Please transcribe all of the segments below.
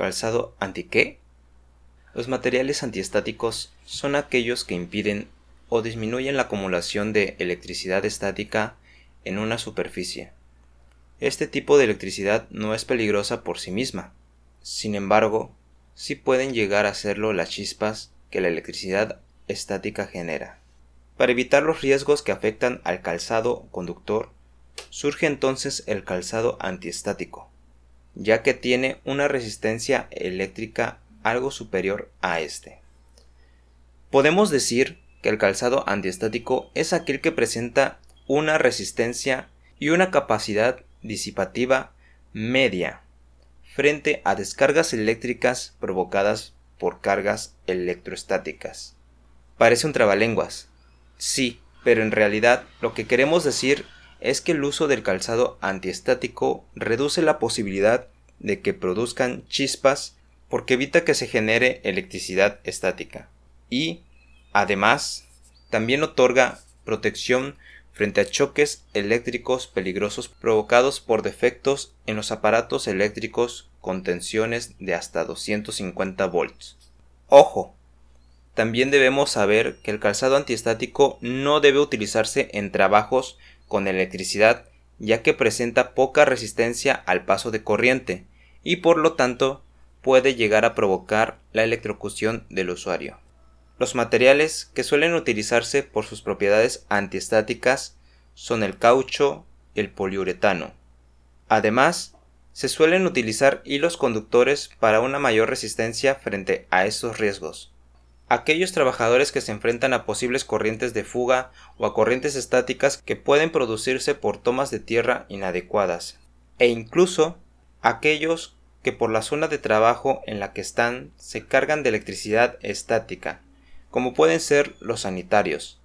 ¿Calzado anti qué? Los materiales antiestáticos son aquellos que impiden o disminuyen la acumulación de electricidad estática en una superficie. Este tipo de electricidad no es peligrosa por sí misma. Sin embargo, sí pueden llegar a serlo las chispas que la electricidad estática genera. Para evitar los riesgos que afectan al calzado conductor, surge entonces el calzado antiestático, ya que tiene una resistencia eléctrica algo superior a este. Podemos decir que el calzado antiestático es aquel que presenta una resistencia y una capacidad disipativa media frente a descargas eléctricas provocadas por cargas electroestáticas. Parece un trabalenguas. Sí, pero en realidad lo que queremos decir es que el uso del calzado antiestático reduce la posibilidad de que produzcan chispas porque evita que se genere electricidad estática y, además, también otorga protección frente a choques eléctricos peligrosos provocados por defectos en los aparatos eléctricos con tensiones de hasta 250 volts. Ojo, también debemos saber que el calzado antiestático no debe utilizarse en trabajos con electricidad ya que presenta poca resistencia al paso de corriente y por lo tanto puede llegar a provocar la electrocución del usuario. Los materiales que suelen utilizarse por sus propiedades antiestáticas son el caucho y el poliuretano. Además, se suelen utilizar hilos conductores para una mayor resistencia frente a estos riesgos. Aquellos trabajadores que se enfrentan a posibles corrientes de fuga o a corrientes estáticas que pueden producirse por tomas de tierra inadecuadas, e incluso aquellos que por la zona de trabajo en la que están se cargan de electricidad estática, como pueden ser los sanitarios.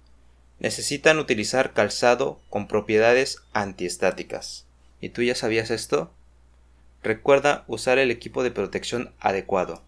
Necesitan utilizar calzado con propiedades antiestáticas. ¿Y tú ya sabías esto? Recuerda usar el equipo de protección adecuado.